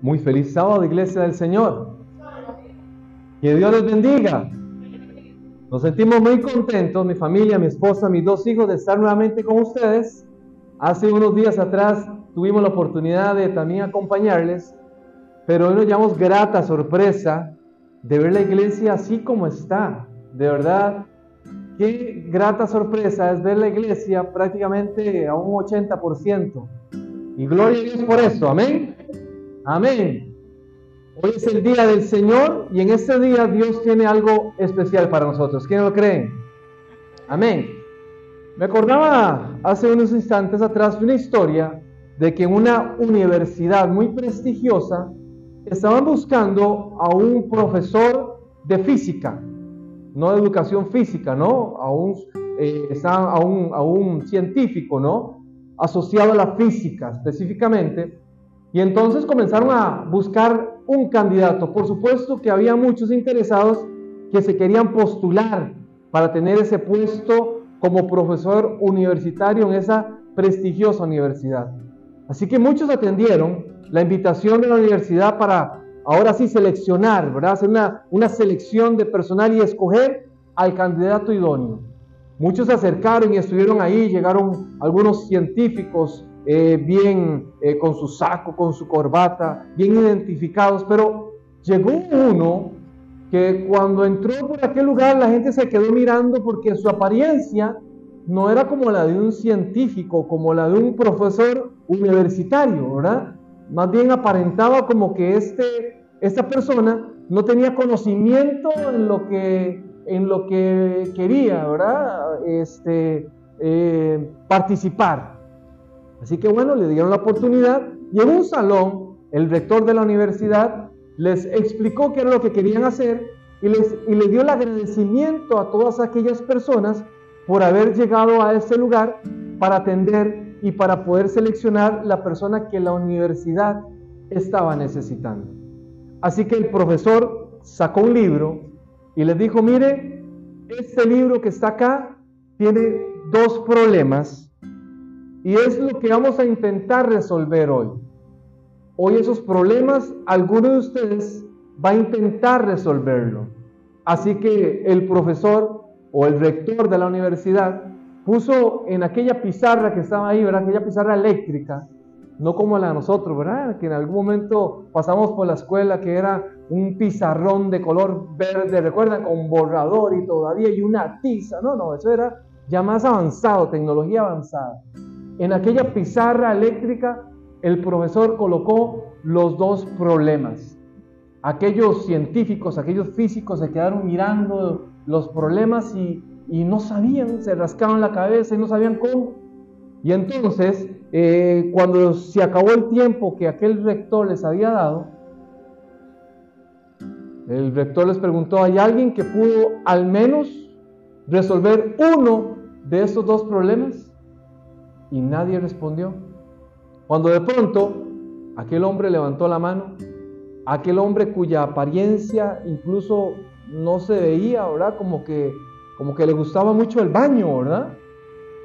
Muy feliz sábado, Iglesia del Señor. Que Dios les bendiga. Nos sentimos muy contentos, mi familia, mi esposa, mis dos hijos, de estar nuevamente con ustedes. Hace unos días atrás tuvimos la oportunidad de también acompañarles, pero hoy nos llevamos grata sorpresa de ver la iglesia así como está. De verdad, qué grata sorpresa es ver la iglesia prácticamente a un 80%. Y gloria a Dios por eso, amén. Amén. Hoy es el día del Señor y en este día Dios tiene algo especial para nosotros. ¿Quién lo creen? Amén. Me acordaba hace unos instantes atrás de una historia de que una universidad muy prestigiosa estaban buscando a un profesor de física, no de educación física, ¿no? A un, eh, a un, a un científico, ¿no? Asociado a la física específicamente y entonces comenzaron a buscar un candidato. Por supuesto que había muchos interesados que se querían postular para tener ese puesto como profesor universitario en esa prestigiosa universidad. Así que muchos atendieron la invitación de la universidad para ahora sí seleccionar, ¿verdad? Hacer una, una selección de personal y escoger al candidato idóneo. Muchos se acercaron y estuvieron ahí, llegaron algunos científicos, eh, bien eh, con su saco, con su corbata, bien identificados, pero llegó uno que cuando entró por aquel lugar la gente se quedó mirando porque su apariencia no era como la de un científico, como la de un profesor universitario, ¿verdad? Más bien aparentaba como que este, esta persona no tenía conocimiento en lo que, en lo que quería, ¿verdad? Este, eh, participar. Así que bueno, le dieron la oportunidad y en un salón el rector de la universidad les explicó qué era lo que querían hacer y les, y les dio el agradecimiento a todas aquellas personas por haber llegado a ese lugar para atender y para poder seleccionar la persona que la universidad estaba necesitando. Así que el profesor sacó un libro y les dijo, mire, este libro que está acá tiene dos problemas y es lo que vamos a intentar resolver hoy. Hoy esos problemas, alguno de ustedes va a intentar resolverlo. Así que el profesor o el rector de la universidad puso en aquella pizarra que estaba ahí, ¿verdad? Aquella pizarra eléctrica, no como la de nosotros, ¿verdad? Que en algún momento pasamos por la escuela que era un pizarrón de color verde, recuerdan, con borrador y todavía y una tiza. No, no, eso era ya más avanzado, tecnología avanzada. En aquella pizarra eléctrica el profesor colocó los dos problemas. Aquellos científicos, aquellos físicos se quedaron mirando los problemas y, no sabían, se rascaban la cabeza y no sabían cómo. Y entonces, eh, cuando se acabó el tiempo que aquel rector les había dado, el rector les preguntó, ¿hay alguien que pudo al menos resolver uno de estos dos problemas? Y nadie respondió. Cuando de pronto aquel hombre levantó la mano, aquel hombre cuya apariencia incluso no se veía, ¿verdad? Como que, como que le gustaba mucho el baño, ¿verdad?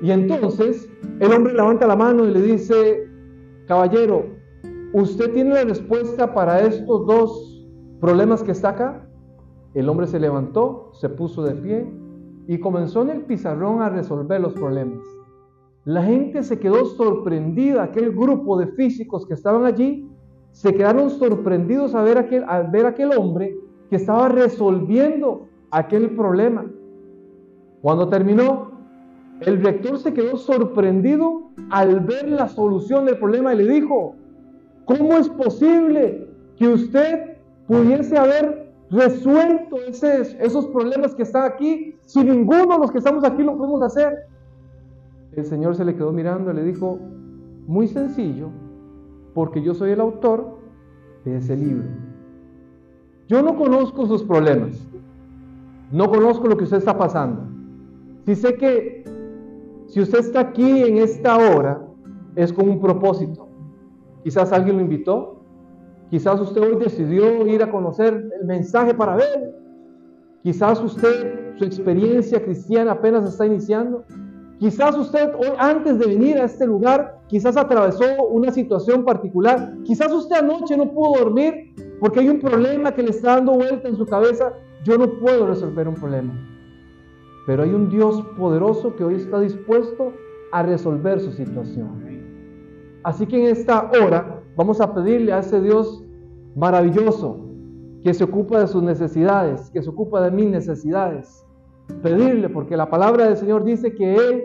Y entonces el hombre levanta la mano y le dice, caballero, ¿usted tiene la respuesta para estos dos problemas que está acá? El hombre se levantó, se puso de pie y comenzó en el pizarrón a resolver los problemas. La gente se quedó sorprendida, aquel grupo de físicos que estaban allí, se quedaron sorprendidos a ver aquel, al ver aquel hombre que estaba resolviendo aquel problema. Cuando terminó, el rector se quedó sorprendido al ver la solución del problema y le dijo, ¿cómo es posible que usted pudiese haber resuelto esos problemas que están aquí si ninguno de los que estamos aquí lo podemos hacer? El Señor se le quedó mirando y le dijo, muy sencillo, porque yo soy el autor de ese libro. Yo no conozco sus problemas, no conozco lo que usted está pasando. Si sé que si usted está aquí en esta hora, es con un propósito. Quizás alguien lo invitó, quizás usted hoy decidió ir a conocer el mensaje para ver, quizás usted, su experiencia cristiana apenas está iniciando, Quizás usted hoy antes de venir a este lugar, quizás atravesó una situación particular. Quizás usted anoche no pudo dormir porque hay un problema que le está dando vuelta en su cabeza. Yo no puedo resolver un problema. Pero hay un Dios poderoso que hoy está dispuesto a resolver su situación. Así que en esta hora vamos a pedirle a ese Dios maravilloso que se ocupa de sus necesidades, que se ocupa de mis necesidades. Pedirle, porque la palabra del Señor dice que Él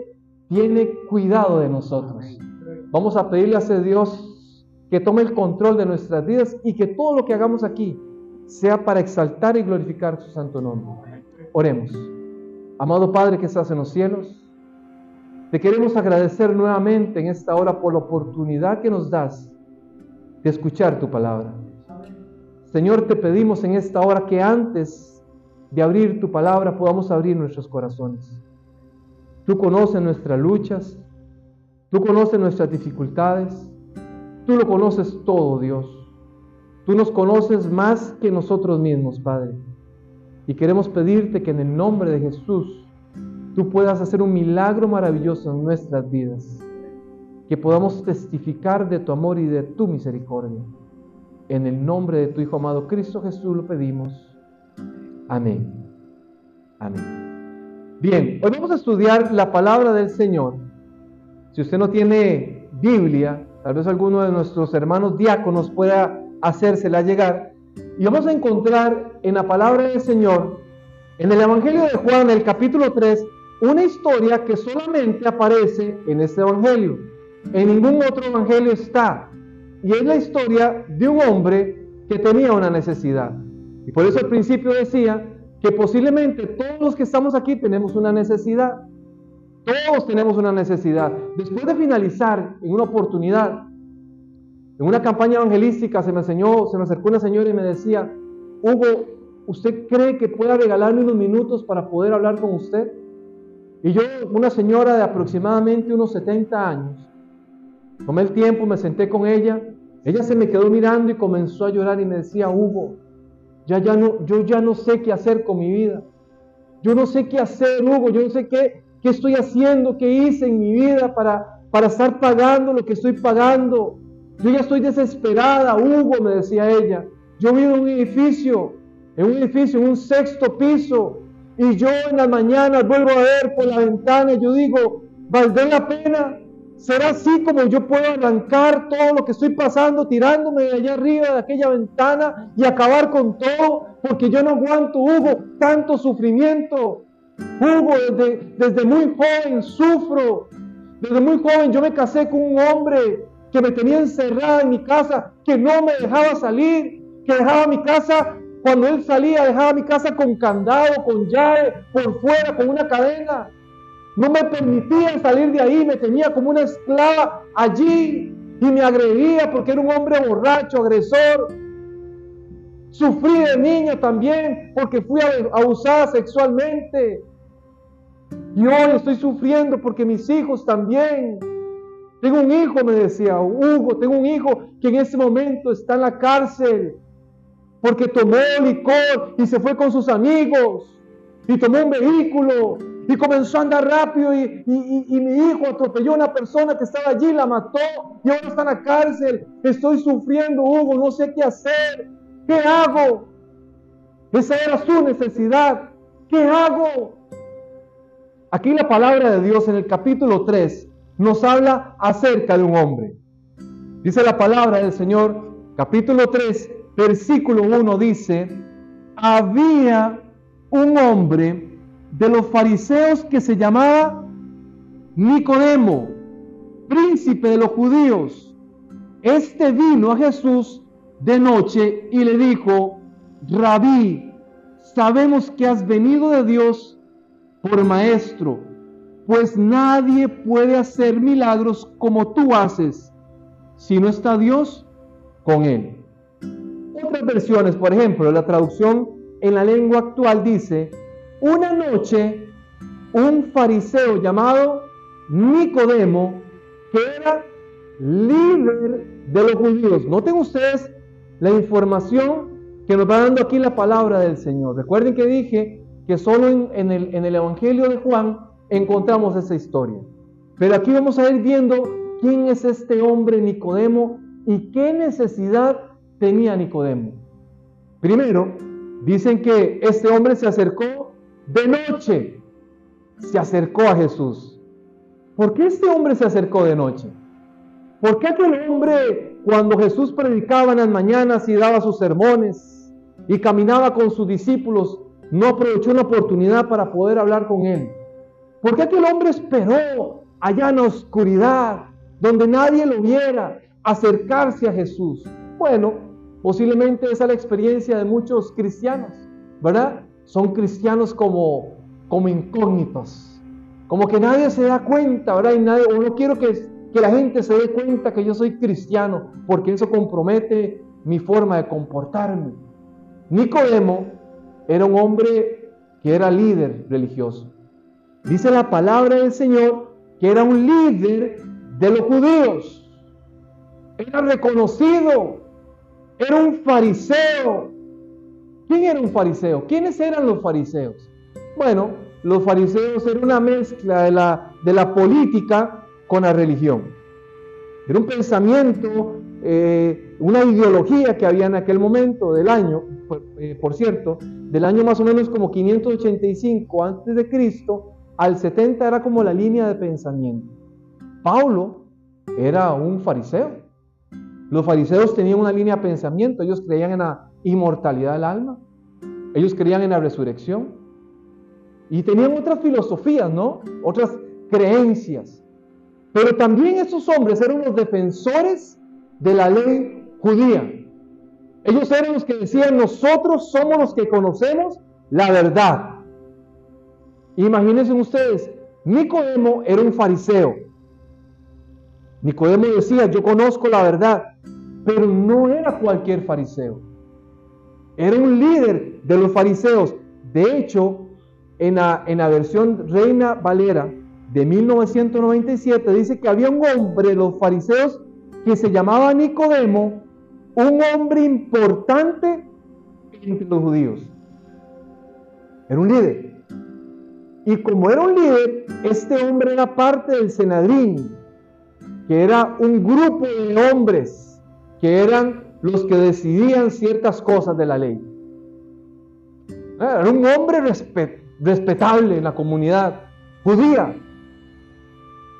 tiene cuidado de nosotros. Vamos a pedirle a ese Dios que tome el control de nuestras vidas y que todo lo que hagamos aquí sea para exaltar y glorificar su santo nombre. Oremos. Amado Padre que estás en los cielos, te queremos agradecer nuevamente en esta hora por la oportunidad que nos das de escuchar tu palabra. Señor, te pedimos en esta hora que antes de abrir tu palabra podamos abrir nuestros corazones. Tú conoces nuestras luchas, tú conoces nuestras dificultades, tú lo conoces todo, Dios. Tú nos conoces más que nosotros mismos, Padre. Y queremos pedirte que en el nombre de Jesús tú puedas hacer un milagro maravilloso en nuestras vidas, que podamos testificar de tu amor y de tu misericordia. En el nombre de tu Hijo amado Cristo Jesús lo pedimos. Amén. Amén. Bien, hoy vamos a estudiar la palabra del Señor. Si usted no tiene Biblia, tal vez alguno de nuestros hermanos diáconos pueda hacérsela llegar. Y vamos a encontrar en la palabra del Señor, en el Evangelio de Juan, el capítulo 3, una historia que solamente aparece en este evangelio. En ningún otro evangelio está. Y es la historia de un hombre que tenía una necesidad. Y por eso al principio decía que posiblemente todos los que estamos aquí tenemos una necesidad. Todos tenemos una necesidad. Después de finalizar en una oportunidad, en una campaña evangelística se me enseñó, se me acercó una señora y me decía, Hugo, ¿usted cree que pueda regalarme unos minutos para poder hablar con usted? Y yo, una señora de aproximadamente unos 70 años, tomé el tiempo, me senté con ella, ella se me quedó mirando y comenzó a llorar y me decía, Hugo, ya, ya no, yo ya no sé qué hacer con mi vida. Yo no sé qué hacer, Hugo, yo no sé qué, qué estoy haciendo, qué hice en mi vida para, para estar pagando lo que estoy pagando. Yo ya estoy desesperada, Hugo, me decía ella. Yo vivo en un edificio, en un edificio, en un sexto piso, y yo en las mañanas vuelvo a ver por la ventana y yo digo, ¿valdrá la pena? ¿Será así como yo puedo arrancar todo lo que estoy pasando tirándome de allá arriba de aquella ventana y acabar con todo? Porque yo no aguanto, Hugo, tanto sufrimiento. Hugo, desde, desde muy joven sufro. Desde muy joven yo me casé con un hombre que me tenía encerrada en mi casa, que no me dejaba salir, que dejaba mi casa cuando él salía, dejaba mi casa con candado, con llave, por fuera, con una cadena. No me permitían salir de ahí, me tenía como una esclava allí y me agredía porque era un hombre borracho, agresor. Sufrí de niña también porque fui abusada sexualmente. Y hoy estoy sufriendo porque mis hijos también. Tengo un hijo, me decía Hugo, tengo un hijo que en este momento está en la cárcel porque tomó licor y se fue con sus amigos y tomó un vehículo y comenzó a andar rápido y, mi hijo atropelló a una persona que estaba allí, la mató y ahora está en la cárcel. Estoy sufriendo, Hugo, no sé qué hacer. ¿Qué hago? Esa era su necesidad. ¿Qué hago? Aquí la palabra de Dios en el capítulo 3 nos habla acerca de un hombre. Dice la palabra del Señor, capítulo 3, versículo 1 dice, había un hombre de los fariseos que se llamaba Nicodemo, príncipe de los judíos. Este vino a Jesús de noche y le dijo, Rabí, sabemos que has venido de Dios por maestro, pues nadie puede hacer milagros como tú haces si no está Dios con él otras versiones, por ejemplo, la traducción en la lengua actual dice, una noche un fariseo llamado Nicodemo, que era líder de los judíos. Noten ustedes la información que nos va dando aquí la palabra del Señor. Recuerden que dije que solo en, el, en el Evangelio de Juan encontramos esa historia. Pero aquí vamos a ir viendo quién es este hombre Nicodemo y qué necesidad tenía Nicodemo. Primero, dicen que este hombre se acercó de noche, se acercó a Jesús. ¿Por qué este hombre se acercó de noche? ¿Por qué aquel hombre, cuando Jesús predicaba en las mañanas y daba sus sermones y caminaba con sus discípulos, no aprovechó una oportunidad para poder hablar con él? ¿Por qué aquel hombre esperó allá en la oscuridad, donde nadie lo viera, acercarse a Jesús? Bueno, posiblemente esa es la experiencia de muchos cristianos, ¿verdad? Son cristianos como, como incógnitos, como que nadie se da cuenta, ¿verdad? Y nadie, no quiero que, que la gente se dé cuenta que yo soy cristiano, porque eso compromete mi forma de comportarme. Nicodemo era un hombre que era líder religioso. Dice la palabra del Señor que era un líder de los judíos. Era reconocido. Era un fariseo. ¿Quién era un fariseo? ¿Quiénes eran los fariseos? Bueno, los fariseos eran una mezcla de la, de la política con la religión. Era un pensamiento, eh, una ideología que había en aquel momento del año, por, eh, por cierto, del año más o menos como 585 antes de Cristo, al 70 era como la línea de pensamiento. Pablo era un fariseo. Los fariseos tenían una línea de pensamiento. Ellos creían en la inmortalidad del alma. Ellos creían en la resurrección. Y tenían otras filosofías, ¿no? Otras creencias. Pero también esos hombres eran los defensores de la ley judía. Ellos eran los que decían, nosotros somos los que conocemos la verdad. Imagínense ustedes, Nicodemo era un fariseo. Nicodemo decía, yo conozco la verdad, pero no era cualquier fariseo. Era un líder de los fariseos. De hecho, en la, en la versión Reina Valera de 1997 dice que había un hombre de los fariseos que se llamaba Nicodemo, un hombre importante entre los judíos. Era un líder. Y como era un líder, este hombre era parte del Senadrín, que era un grupo de hombres que eran los que decidían ciertas cosas de la ley. Era un hombre respetable en la comunidad judía.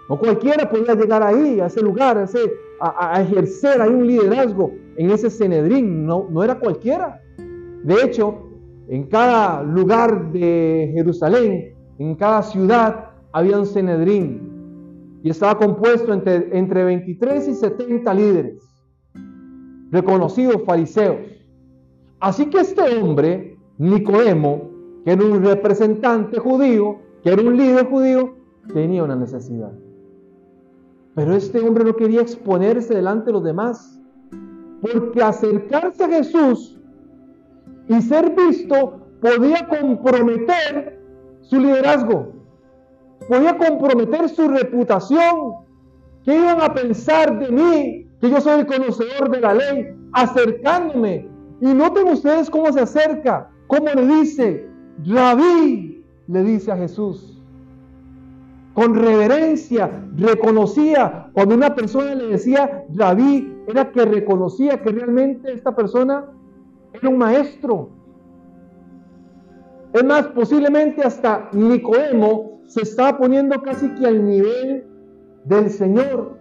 No cualquiera podía llegar ahí, a ese lugar, a, a, ejercer ahí un liderazgo en ese Senedrín. No, no era cualquiera. De hecho, en cada lugar de Jerusalén en cada ciudad había un Cenedrín y estaba compuesto entre, entre 23 y 70 líderes, reconocidos fariseos. Así que este hombre, Nicodemo, que era un representante judío, que era un líder judío, tenía una necesidad. Pero este hombre no quería exponerse delante de los demás, porque acercarse a Jesús y ser visto podía comprometer su liderazgo, podía comprometer su reputación. ¿Qué iban a pensar de mí? Que yo soy el conocedor de la ley, acercándome. Y noten ustedes cómo se acerca, cómo le dice, Rabí, le dice a Jesús. Con reverencia, reconocía, cuando una persona le decía Rabí, era que reconocía que realmente esta persona era un maestro, es más, posiblemente hasta Nicodemo se estaba poniendo casi que al nivel del Señor,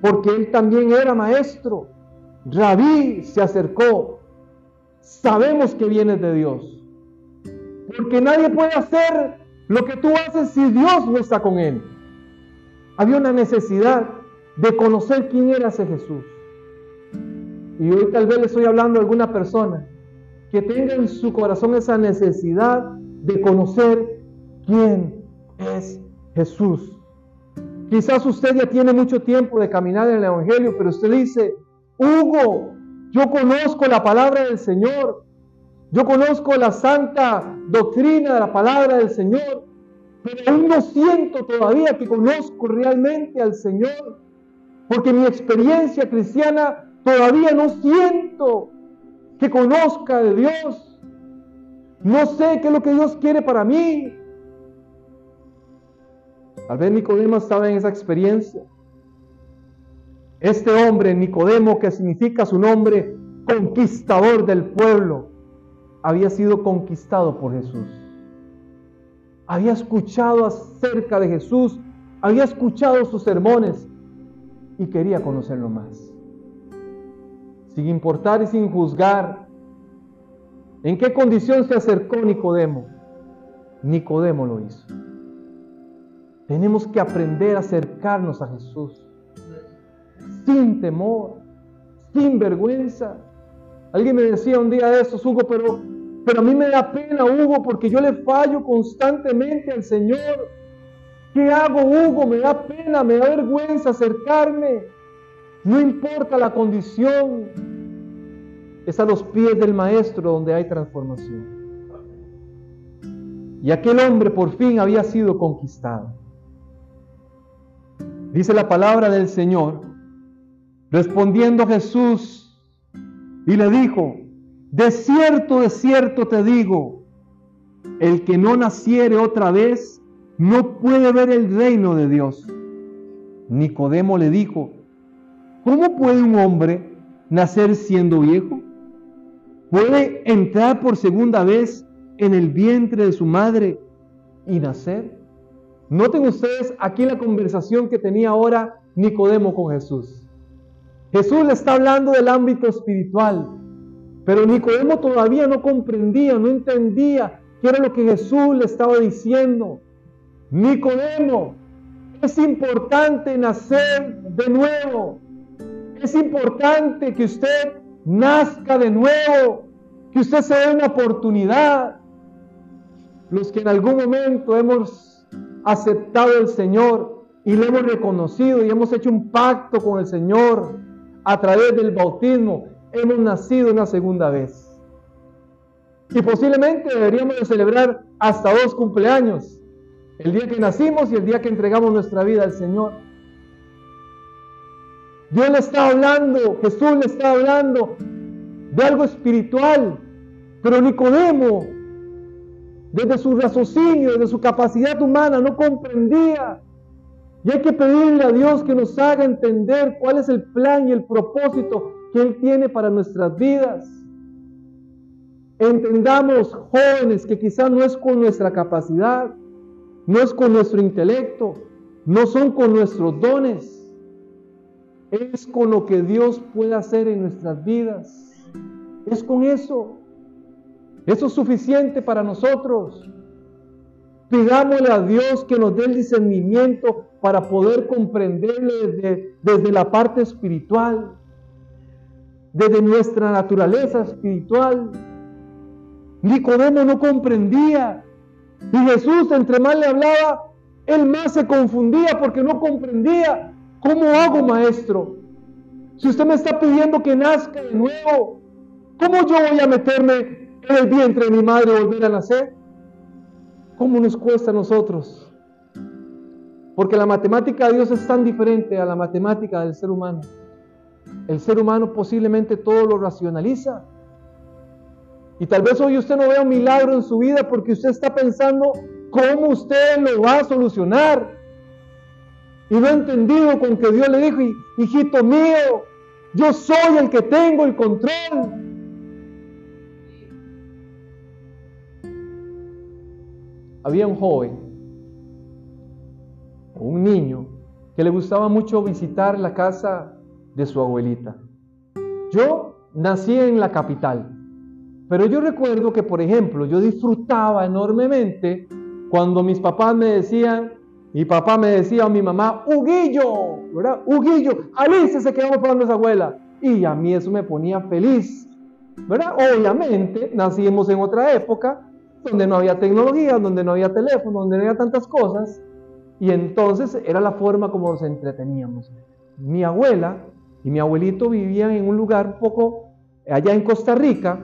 porque él también era maestro. Rabí se acercó. Sabemos que vienes de Dios. Porque nadie puede hacer lo que tú haces si Dios no está con él. Había una necesidad de conocer quién era ese Jesús. Y hoy tal vez le estoy hablando a alguna persona que tenga en su corazón esa necesidad de conocer quién es Jesús. Quizás usted ya tiene mucho tiempo de caminar en el Evangelio, pero usted dice, Hugo, yo conozco la palabra del Señor, yo conozco la santa doctrina de la palabra del Señor, pero aún no siento todavía que conozco realmente al Señor, porque mi experiencia cristiana todavía no siento que conozca de Dios. No sé qué es lo que Dios quiere para mí. Tal vez Nicodemo estaba en esa experiencia. Este hombre, Nicodemo, que significa su nombre, conquistador del pueblo, había sido conquistado por Jesús. Había escuchado acerca de Jesús, había escuchado sus sermones y quería conocerlo más. Sin importar y sin juzgar en qué condición se acercó Nicodemo, Nicodemo lo hizo. Tenemos que aprender a acercarnos a Jesús sin temor, sin vergüenza. Alguien me decía un día de estos, Hugo, pero, pero a mí me da pena, Hugo, porque yo le fallo constantemente al Señor. ¿Qué hago, Hugo? Me da pena, me da vergüenza acercarme. No importa la condición. Es a los pies del Maestro donde hay transformación. Y aquel hombre por fin había sido conquistado. Dice la palabra del Señor, respondiendo Jesús, y le dijo, de cierto, de cierto te digo, el que no naciere otra vez no puede ver el reino de Dios. Nicodemo le dijo, ¿cómo puede un hombre nacer siendo viejo? ¿Puede entrar por segunda vez en el vientre de su madre y nacer? Noten ustedes aquí la conversación que tenía ahora Nicodemo con Jesús. Jesús le está hablando del ámbito espiritual, pero Nicodemo todavía no comprendía, no entendía qué era lo que Jesús le estaba diciendo. Nicodemo, es importante nacer de nuevo. Es importante que usted nazca de nuevo, que usted se dé una oportunidad. Los que en algún momento hemos aceptado el Señor y le hemos reconocido y hemos hecho un pacto con el Señor a través del bautismo, hemos nacido una segunda vez. Y posiblemente deberíamos de celebrar hasta dos cumpleaños, el día que nacimos y el día que entregamos nuestra vida al Señor. Dios le está hablando, Jesús le está hablando de algo espiritual, pero Nicodemo desde su raciocinio, desde su capacidad humana, no comprendía. Y hay que pedirle a Dios que nos haga entender cuál es el plan y el propósito que Él tiene para nuestras vidas. Entendamos, jóvenes, que quizás no es con nuestra capacidad, no es con nuestro intelecto, no son con nuestros dones, es con lo que Dios puede hacer en nuestras vidas. Es con eso. Eso es suficiente para nosotros. Pidámosle a Dios que nos dé el discernimiento para poder comprenderle desde, desde la parte espiritual, desde nuestra naturaleza espiritual. Nicodemo no comprendía. Y Jesús, entre más le hablaba, él más se confundía porque no comprendía. ¿Cómo hago, maestro? Si usted me está pidiendo que nazca de nuevo, ¿cómo yo voy a meterme en el vientre de mi madre volver a nacer? ¿Cómo nos cuesta a nosotros? Porque la matemática de Dios es tan diferente a la matemática del ser humano. El ser humano posiblemente todo lo racionaliza. Y tal vez hoy usted no vea un milagro en su vida porque usted está pensando cómo usted lo va a solucionar. Y no ha entendido con que Dios le dijo, hijito mío, yo soy el que tengo el control. Había un joven, un niño, que le gustaba mucho visitar la casa de su abuelita. Yo nací en la capital, pero yo recuerdo que, por ejemplo, yo disfrutaba enormemente cuando mis papás me decían, mi papá me decía o mi mamá, Huguillo, ¿verdad? Huguillo, Alicia se quedamos para nuestra abuela. Y a mí eso me ponía feliz, ¿verdad? Obviamente, nacimos en otra época, donde no había tecnología, donde no había teléfono, donde no había tantas cosas. Y entonces era la forma como nos entreteníamos. Mi abuela y mi abuelito vivían en un lugar poco allá en Costa Rica,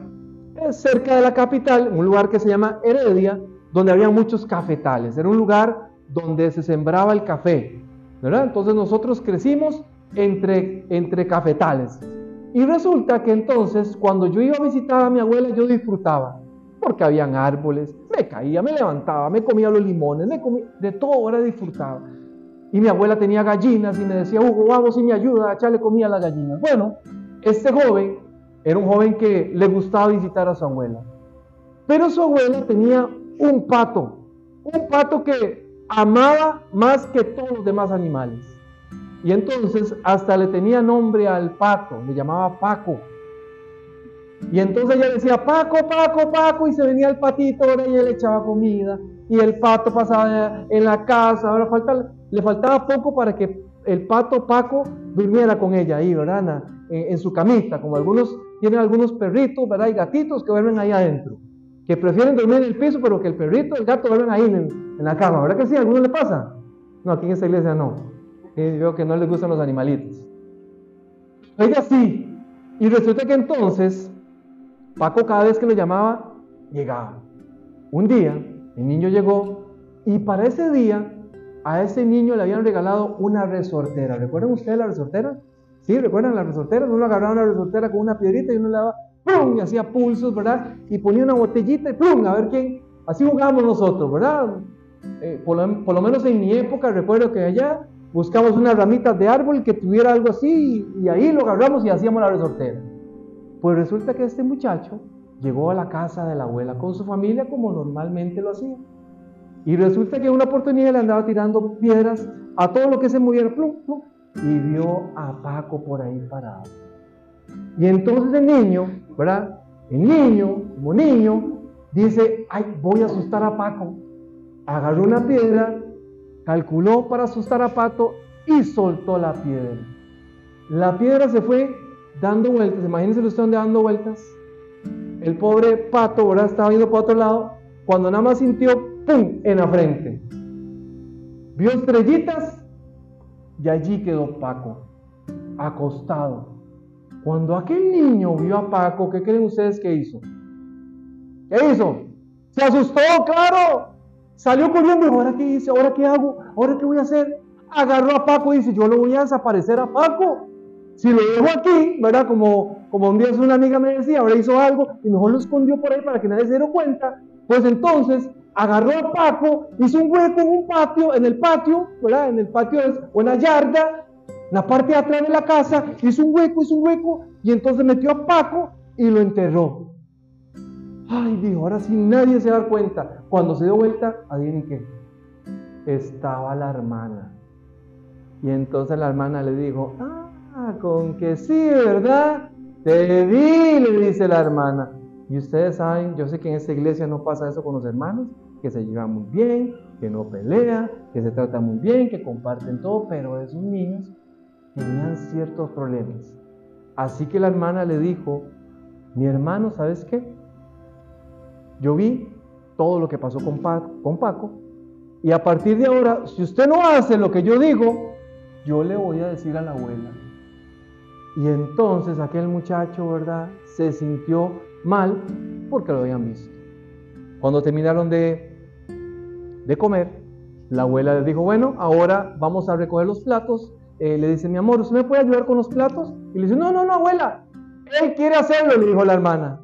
cerca de la capital, un lugar que se llama Heredia, donde había muchos cafetales. Era un lugar donde se sembraba el café. ¿verdad? Entonces nosotros crecimos entre, entre cafetales. Y resulta que entonces cuando yo iba a visitar a mi abuela yo disfrutaba porque habían árboles, me caía, me levantaba, me comía los limones, me comía, de todo, ahora disfrutaba. Y mi abuela tenía gallinas y me decía, Hugo, vamos y me ayuda a echarle comida a las gallinas. Bueno, este joven era un joven que le gustaba visitar a su abuela. Pero su abuela tenía un pato, un pato que amaba más que todos los demás animales. Y entonces hasta le tenía nombre al pato, le llamaba Paco. Y entonces ella decía, Paco, Paco, Paco, y se venía el patito, ahora ella le echaba comida, y el pato pasaba en la casa, ahora falta, le faltaba poco para que el pato Paco durmiera con ella ahí, ¿verdad? En, su camita, como algunos tienen algunos perritos, ¿verdad? Y gatitos que duermen ahí adentro, que prefieren dormir en el piso, pero que el perrito, el gato duermen ahí en, en la cama, ¿verdad que sí? ¿A alguno le pasa? No, aquí en esta iglesia no. veo que no les gustan los animalitos. Ella sí. Y resulta que entonces Paco cada vez que lo llamaba, llegaba. Un día, el niño llegó y para ese día a ese niño le habían regalado una resortera. ¿Recuerdan ustedes la resortera? Sí, ¿recuerdan la resortera? Uno agarraba una resortera con una piedrita y uno le daba ¡pum! y hacía pulsos, ¿verdad? Y ponía una botellita y ¡pum! a ver quién. Así jugábamos nosotros, ¿verdad? Eh, por, lo, menos en mi época recuerdo que allá buscamos unas ramitas de árbol que tuviera algo así y, y ahí lo agarramos y hacíamos la resortera. Pues resulta que este muchacho llegó a la casa de la abuela con su familia como normalmente lo hacía. Y resulta que en una oportunidad le andaba tirando piedras a todo lo que se moviera, plum, plum, y vio a Paco por ahí parado. Y entonces el niño, ¿verdad? El niño, como niño, dice, ay, voy a asustar a Paco. Agarró una piedra, calculó para asustar a Paco y soltó la piedra. La piedra se fue dando vueltas. Imagínense usted donde dando vueltas. El pobre pato, ahora Estaba viendo para otro lado. Cuando nada más sintió, ¡pum!, en la frente. Vio estrellitas y allí quedó Paco, acostado. Cuando aquel niño vio a Paco, ¿qué creen ustedes que hizo? ¿Qué hizo? Se asustó, claro. Salió corriendo ahora qué hice, ahora qué hago, ahora qué voy a hacer. Agarró a Paco y dice, yo lo voy a desaparecer a Paco. Si lo dejo aquí, ¿verdad? Como, como un día una amiga me decía, ahora hizo algo y mejor lo escondió por ahí para que nadie se diera cuenta, pues entonces agarró a Paco, hizo un hueco en un patio, en el patio, ¿verdad? En el patio es una yarda, la parte de atrás de la casa, hizo un hueco, hizo un hueco, y entonces metió a Paco y lo enterró. Ay, dijo, ahora sí nadie se da cuenta. Cuando se dio vuelta, adivinen qué, estaba la hermana. Y entonces la hermana le dijo, ah, con que sí, ¿verdad? Te vi, le dice la hermana. Y ustedes saben, yo sé que en esta iglesia no pasa eso con los hermanos, que se llevan muy bien, que no pelean, que se tratan muy bien, que comparten todo, pero esos niños tenían ciertos problemas. Así que la hermana le dijo, mi hermano, ¿sabes qué? Yo vi todo lo que pasó con Paco, con Paco y a partir de ahora, si usted no hace lo que yo digo, yo le voy a decir a la abuela y entonces aquel muchacho, ¿verdad? Se sintió mal porque lo habían visto. Cuando terminaron de, de comer, la abuela le dijo, bueno, ahora vamos a recoger los platos. Eh, le dice, mi amor, ¿usted me puede ayudar con los platos? Y le dice, no, no, no, abuela, él quiere hacerlo, le dijo la hermana.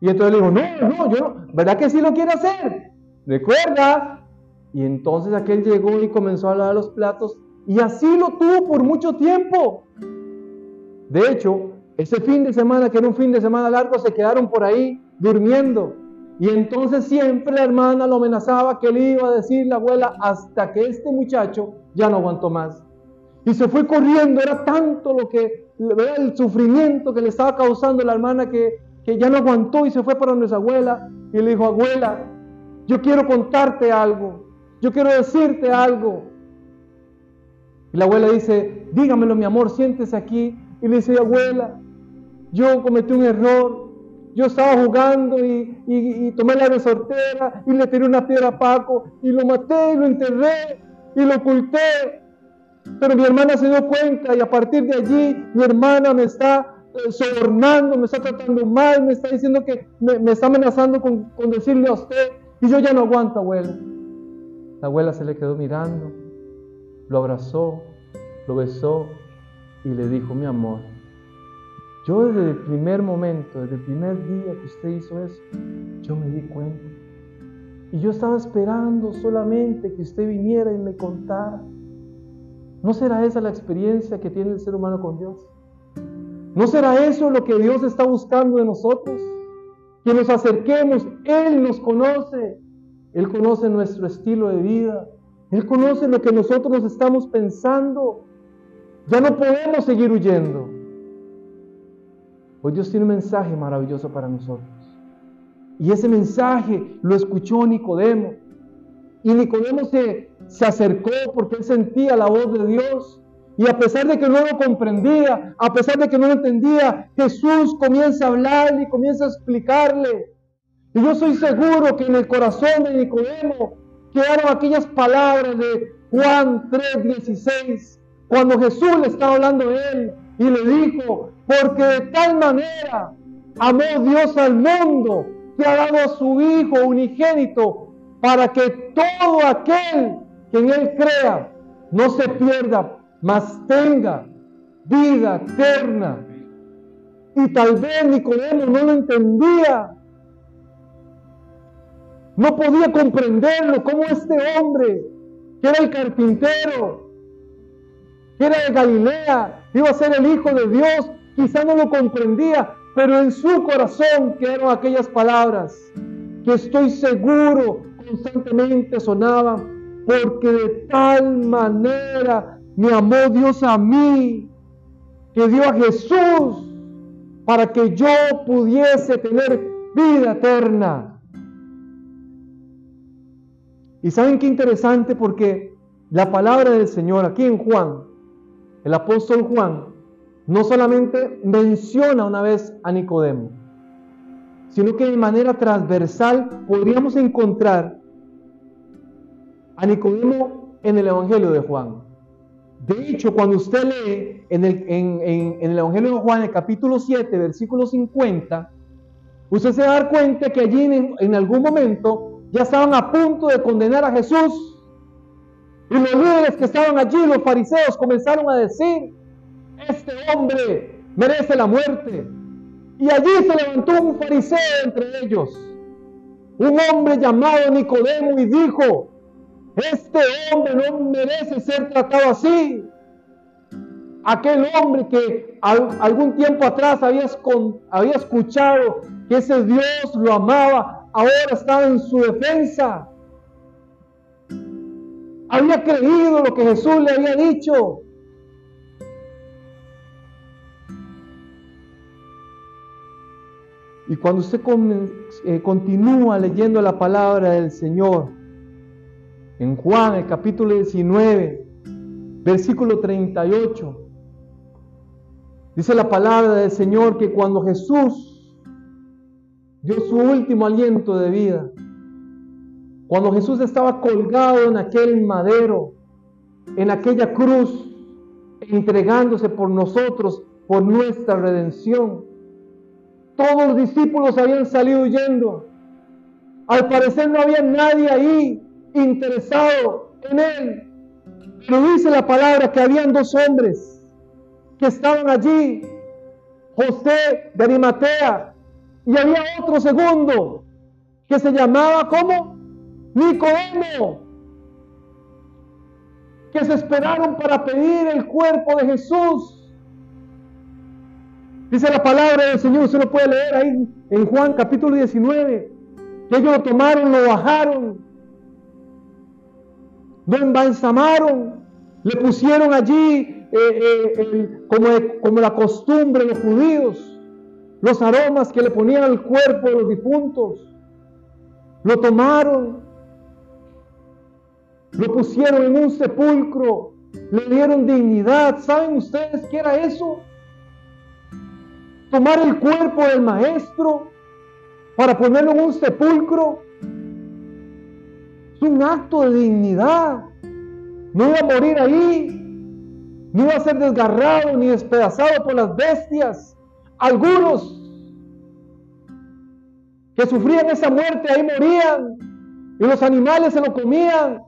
Y entonces le dijo, no, no, yo no, ¿verdad que sí lo quiere hacer? Recuerda. Y entonces aquel llegó y comenzó a lavar los platos y así lo tuvo por mucho tiempo. De hecho, ese fin de semana, que era un fin de semana largo, se quedaron por ahí durmiendo. Y entonces siempre la hermana lo amenazaba que le iba a decir la abuela hasta que este muchacho ya no aguantó más. Y se fue corriendo, era tanto lo que, era el sufrimiento que le estaba causando la hermana que, que ya no aguantó y se fue para nuestra abuela y le dijo, abuela, yo quiero contarte algo, yo quiero decirte algo. Y la abuela dice, dígamelo mi amor, siéntese aquí y le dice, abuela, yo cometí un error. Yo estaba jugando y, tomé la resortera y le tiré una piedra a Paco y lo maté y lo enterré y lo oculté. Pero mi hermana se dio cuenta y a partir de allí mi hermana me está eh, sobornando, me está tratando mal, me está diciendo que me, está amenazando con, con decirle a usted y yo ya no aguanto, abuela. La abuela se le quedó mirando, lo abrazó, lo besó y le dijo, mi amor, Yo desde el primer momento, desde el primer día que usted hizo eso, yo me di cuenta. Y yo estaba esperando solamente que usted viniera y me contara. ¿No será esa la experiencia que tiene el ser humano con Dios? ¿No será eso lo que Dios está buscando de nosotros? Que nos acerquemos. Él nos conoce. Él conoce nuestro estilo de vida. Él conoce lo que nosotros estamos pensando. Ya no podemos seguir huyendo. Hoy Dios tiene un mensaje maravilloso para nosotros. Y ese mensaje lo escuchó Nicodemo. Y Nicodemo se, se acercó porque él sentía la voz de Dios. Y a pesar de que no lo comprendía, a pesar de que no lo entendía, Jesús comienza a hablarle y comienza a explicarle. Y yo soy seguro que en el corazón de Nicodemo quedaron aquellas palabras de Juan 3:16, cuando Jesús le estaba hablando a él y le dijo, porque de tal manera amó Dios al mundo que ha dado a su Hijo unigénito para que todo aquel que en Él crea no se pierda, mas tenga vida eterna. Y tal vez Nicodemo no lo entendía. No podía comprenderlo, como este hombre, que era el carpintero, era de Galilea, iba a ser el Hijo de Dios, quizá no lo comprendía, pero en su corazón quedaron aquellas palabras que estoy seguro constantemente sonaban, porque de tal manera me amó Dios a mí, que dio a Jesús para que yo pudiese tener vida eterna. Y saben qué interesante porque la palabra del Señor aquí en Juan, el apóstol Juan, no solamente menciona una vez a Nicodemo, sino que de manera transversal podríamos encontrar a Nicodemo en el Evangelio de Juan. De hecho, cuando usted lee en el, el Evangelio de Juan, el capítulo 7, versículo 50, usted se va cuenta que allí en, en algún momento ya estaban a punto de condenar a Jesús. Y los líderes que estaban allí, los fariseos, comenzaron a decir, este hombre merece la muerte. Y allí se levantó un fariseo entre ellos, un hombre llamado Nicodemo, y dijo, este hombre no merece ser tratado así. Aquel hombre que algún tiempo atrás había, escuchado que ese Dios lo amaba, ahora estaba en su defensa. Había creído lo que Jesús le había dicho. Y cuando usted eh, continúa leyendo la palabra del Señor, en Juan, el capítulo 19, versículo 38, dice la palabra del Señor que cuando Jesús dio su último aliento de vida, cuando Jesús estaba colgado en aquel madero, en aquella cruz, entregándose por nosotros, por nuestra redención, todos los discípulos habían salido huyendo. Al parecer no había nadie ahí interesado en él. Pero dice la palabra que habían dos hombres que estaban allí. José de Arimatea y había otro segundo que se llamaba como Nicodemo que se esperaron para pedir el cuerpo de Jesús Dice la palabra del Señor, usted lo puede leer ahí en Juan capítulo 19, que ellos lo tomaron, lo bajaron, lo embalsamaron, le pusieron allí eh, eh, como, como la costumbre de los judíos, los aromas que le ponían al cuerpo de los difuntos. Lo tomaron, lo pusieron en un sepulcro, le dieron dignidad. ¿Saben ustedes qué era eso? tomar el cuerpo del maestro para ponerlo en un sepulcro. Es un acto de dignidad. No iba a morir ahí. No iba a ser desgarrado ni despedazado por las bestias. Algunos que sufrían esa muerte ahí morían y los animales se lo comían.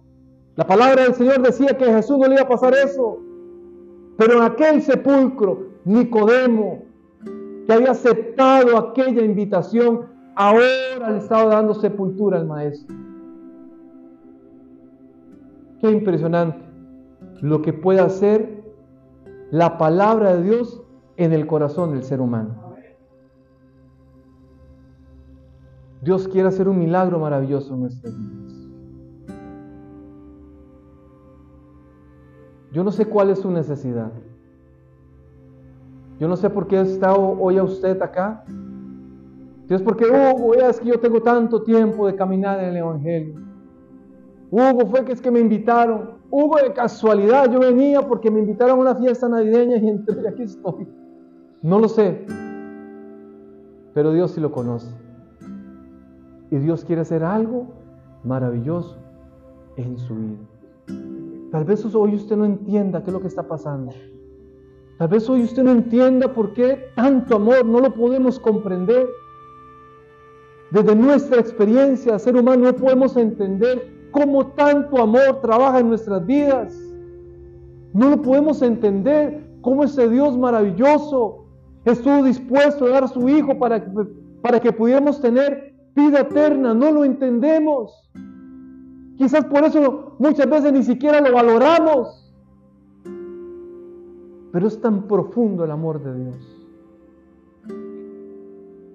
La palabra del Señor decía que Jesús no le iba a pasar eso. Pero en aquel sepulcro, Nicodemo que había aceptado aquella invitación, ahora le estaba dando sepultura al maestro. Qué impresionante lo que puede hacer la palabra de Dios en el corazón del ser humano. Dios quiere hacer un milagro maravilloso en nuestras vidas. Yo no sé cuál es su necesidad. Yo no sé por qué está hoy a usted acá. Si es porque, Hugo, es que yo tengo tanto tiempo de caminar en el Evangelio. Hugo, fue que es que me invitaron. Hugo, de casualidad, yo venía porque me invitaron a una fiesta navideña y entré, aquí estoy. No lo sé. Pero Dios sí lo conoce. Y Dios quiere hacer algo maravilloso en su vida. Tal vez hoy usted no entienda qué es lo que está pasando. Tal vez hoy usted no entienda por qué tanto amor no lo podemos comprender. Desde nuestra experiencia ser humano no podemos entender cómo tanto amor trabaja en nuestras vidas. No lo podemos entender cómo ese Dios maravilloso estuvo dispuesto a dar a su Hijo para, para que pudiéramos tener vida eterna. No lo entendemos. Quizás por eso muchas veces ni siquiera lo valoramos. Pero es tan profundo el amor de Dios.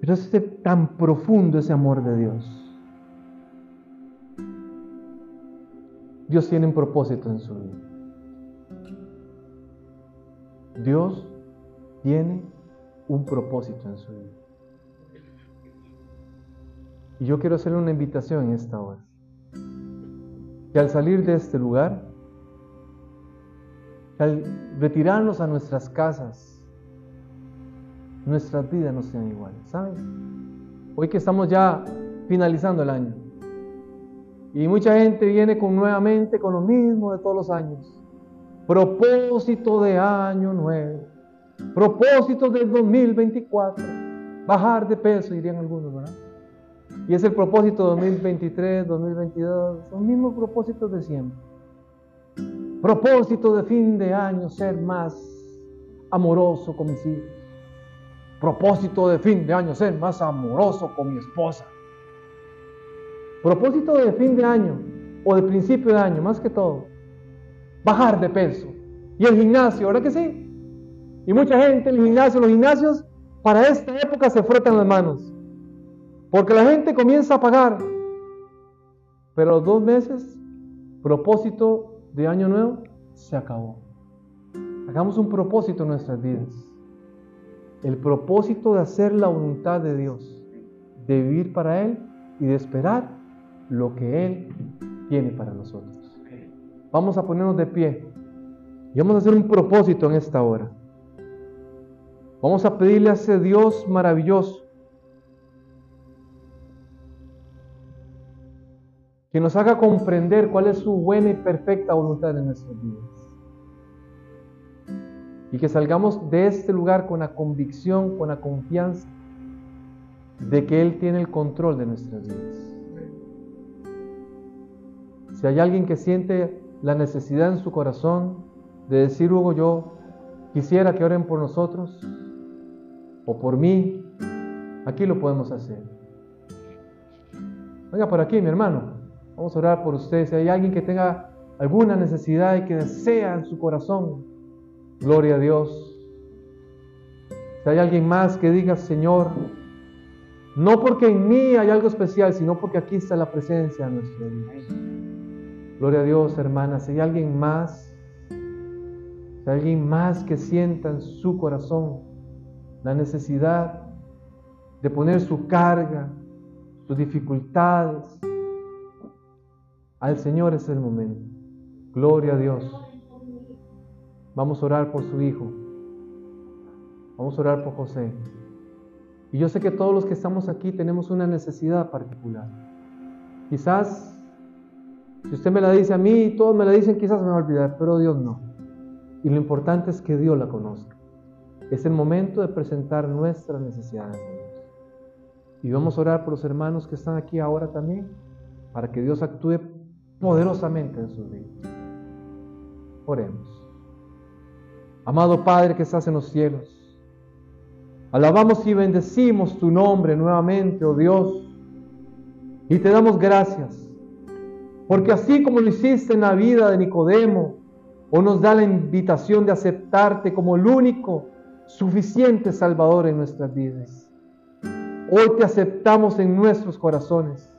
Pero es tan profundo ese amor de Dios. Dios tiene un propósito en su vida. Dios tiene un propósito en su vida. Y yo quiero hacerle una invitación en esta hora que al salir de este lugar, al retirarnos a nuestras casas, nuestras vidas no sean iguales. ¿Saben? Hoy que estamos ya finalizando el año y mucha gente viene con nuevamente con lo mismo de todos los años. Propósito de año nuevo. Propósito del 2024. Bajar de peso, dirían algunos, ¿verdad? Y es el propósito 2023, 2022, son los mismos propósitos de siempre. Propósito de fin de año, ser más amoroso con mis hijos. Propósito de fin de año, ser más amoroso con mi esposa. Propósito de fin de año o de principio de año, más que todo, bajar de peso. Y el gimnasio, ¿verdad que sí? Y mucha gente, el gimnasio, los gimnasios, para esta época se frotan las manos. Porque la gente comienza a pagar. Pero los dos meses, propósito de año nuevo, se acabó. Hagamos un propósito en nuestras vidas. El propósito de hacer la voluntad de Dios, de vivir para Él y de esperar lo que Él tiene para nosotros. Vamos a ponernos de pie y vamos a hacer un propósito en esta hora. Vamos a pedirle a ese Dios maravilloso que nos haga comprender cuál es su buena y perfecta voluntad en nuestras vidas. Y que salgamos de este lugar con la convicción, con la confianza de que Él tiene el control de nuestras vidas. Si hay alguien que siente la necesidad en su corazón de decir, Hugo, yo quisiera que oren por nosotros o por mí, aquí lo podemos hacer. Venga por aquí, mi hermano. Vamos a orar por ustedes. Si hay alguien que tenga alguna necesidad y que desea en su corazón, gloria a Dios. Si hay alguien más que diga, Señor, no porque en mí hay algo especial, sino porque aquí está la presencia de nuestro Dios. Gloria a Dios, hermanas. Si hay alguien más, si hay alguien más que sienta en su corazón la necesidad de poner su carga, sus dificultades, al Señor es el momento. Gloria a Dios. Vamos a orar por su Hijo. Vamos a orar por José. Y yo sé que todos los que estamos aquí tenemos una necesidad particular. Quizás, si usted me la dice a mí, todos me la dicen, quizás me va a olvidar, pero Dios no. Y lo importante es que Dios la conozca. Es el momento de presentar nuestras necesidades a Dios. Y vamos a orar por los hermanos que están aquí ahora también, para que Dios actúe poderosamente en sus vidas. Oremos. Amado Padre que estás en los cielos, Alabamos y bendecimos tu nombre nuevamente, oh Dios. Y te damos gracias. Porque así como lo hiciste en la vida de Nicodemo, o nos da la invitación de aceptarte como el único suficiente Salvador en nuestras vidas. Hoy te aceptamos en nuestros corazones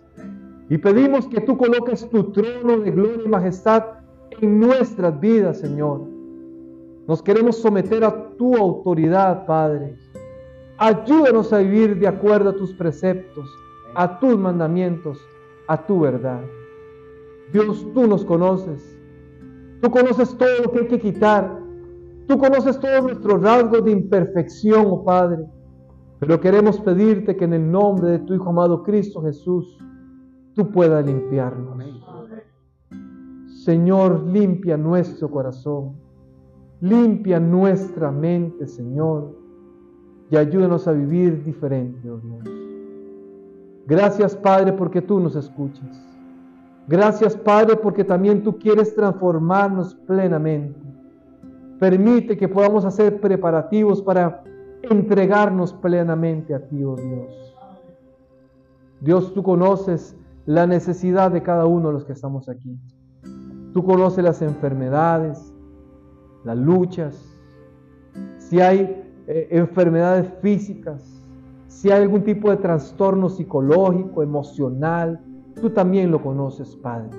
y pedimos que tú coloques tu trono de gloria y majestad en nuestras vidas, Señor. Nos queremos someter a tu autoridad, Padre. Ayúdanos a vivir de acuerdo a tus preceptos, a tus mandamientos, a tu verdad. Dios, tú nos conoces. Tú conoces todo lo que hay que quitar. Tú conoces todos nuestros rasgos de imperfección, oh Padre. Pero queremos pedirte que en el nombre de tu Hijo amado Cristo Jesús, tú puedas limpiarnos. Señor, limpia nuestro corazón. Limpia nuestra mente, Señor. Y ayúdanos a vivir diferente, oh Dios. Gracias, Padre, porque tú nos escuchas. Gracias, Padre, porque también tú quieres transformarnos plenamente. Permite que podamos hacer preparativos para entregarnos plenamente a ti, oh Dios. Dios, tú conoces la necesidad de cada uno de los que estamos aquí. Tú conoces las enfermedades, las luchas, si hay eh, enfermedades físicas, si hay algún tipo de trastorno psicológico, emocional, tú también lo conoces, Padre.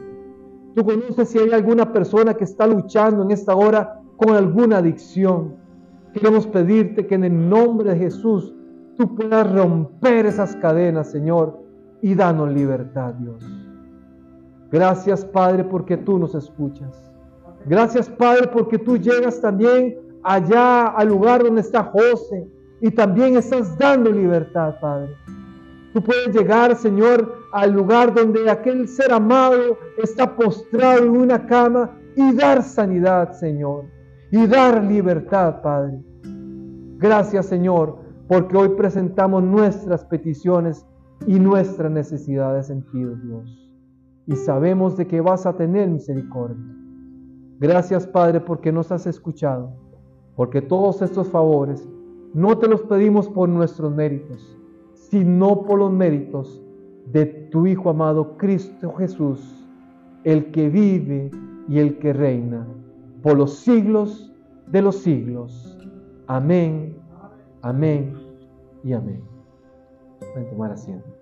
Tú conoces si hay alguna persona que está luchando en esta hora con alguna adicción. Queremos pedirte que en el nombre de Jesús tú puedas romper esas cadenas, Señor, y danos libertad, Dios. Gracias, Padre, porque tú nos escuchas. Gracias, Padre, porque tú llegas también allá al lugar donde está José y también estás dando libertad, Padre. Tú puedes llegar, Señor, al lugar donde aquel ser amado está postrado en una cama y dar sanidad, Señor, y dar libertad, Padre. Gracias, Señor, porque hoy presentamos nuestras peticiones y nuestras necesidades en ti, Dios. Y sabemos de que vas a tener misericordia. Gracias, Padre, porque nos has escuchado, porque todos estos favores no te los pedimos por nuestros méritos, sino por los méritos de tu Hijo amado Cristo Jesús, el que vive y el que reina por los siglos de los siglos. Amén, amén y amén. Pueden tomar asiento.